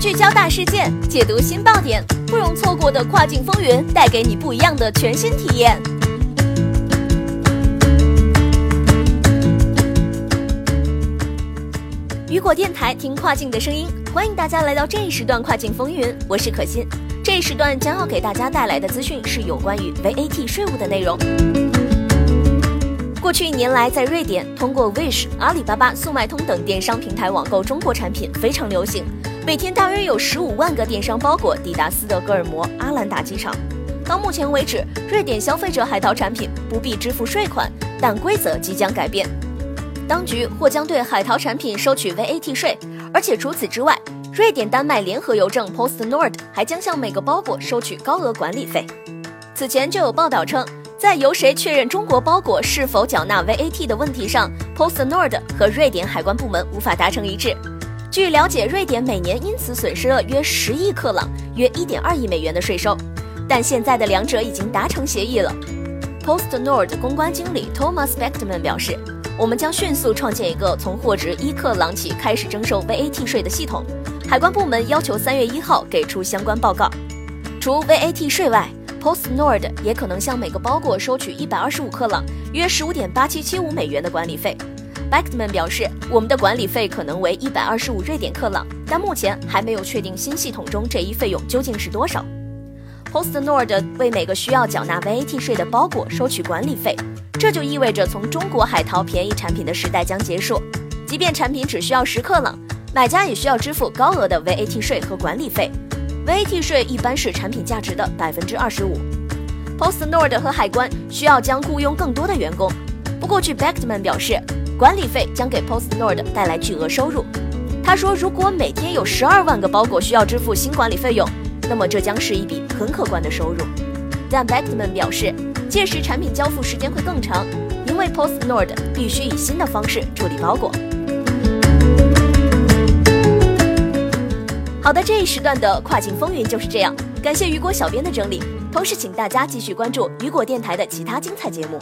聚焦大事件，解读新爆点，不容错过的跨境风云，带给你不一样的全新体验。雨果电台，听跨境的声音，欢迎大家来到这一时段跨境风云，我是可心。这一时段将要给大家带来的资讯是有关于 VAT 税务的内容。过去一年来，在瑞典，通过 Wish、阿里巴巴、速卖通等电商平台网购中国产品非常流行，每天大约有十五万个电商包裹抵达斯德哥尔摩阿兰达机场。到目前为止，瑞典消费者海淘产品不必支付税款，但规则即将改变。当局或将对海淘产品收取 VAT 税，而且除此之外，瑞典丹麦联合邮政 PostNord 还将向每个包裹收取高额管理费。此前就有报道称，在由谁确认中国包裹是否缴纳 VAT 的问题上，PostNord 和瑞典海关部门无法达成一致。据了解，瑞典每年因此损失了约十亿克朗，约一点二亿美元的税收，但现在的两者已经达成协议了。PostNord 公关经理 Thomas Beckman 表示。我们将迅速创建一个从货值一克朗起开始征收 VAT 税的系统。海关部门要求三月一号给出相关报告。除 VAT 税外，PostNord 也可能向每个包裹收取一百二十五克朗，约十五点八七七五美元的管理费。Beckman 表示，我们的管理费可能为一百二十五瑞典克朗，但目前还没有确定新系统中这一费用究竟是多少。PostNord 为每个需要缴纳 VAT 税的包裹收取管理费。这就意味着，从中国海淘便宜产品的时代将结束。即便产品只需要十克朗，买家也需要支付高额的 VAT 税和管理费。VAT 税一般是产品价值的百分之二十五。PostNord 和海关需要将雇佣更多的员工。不过，据 Beckman 表示，管理费将给 PostNord 带来巨额收入。他说，如果每天有十二万个包裹需要支付新管理费用，那么这将是一笔很可观的收入。但 Beckman 表示。届时产品交付时间会更长，因为 PostNord 必须以新的方式处理包裹。好的，这一时段的跨境风云就是这样，感谢雨果小编的整理，同时请大家继续关注雨果电台的其他精彩节目。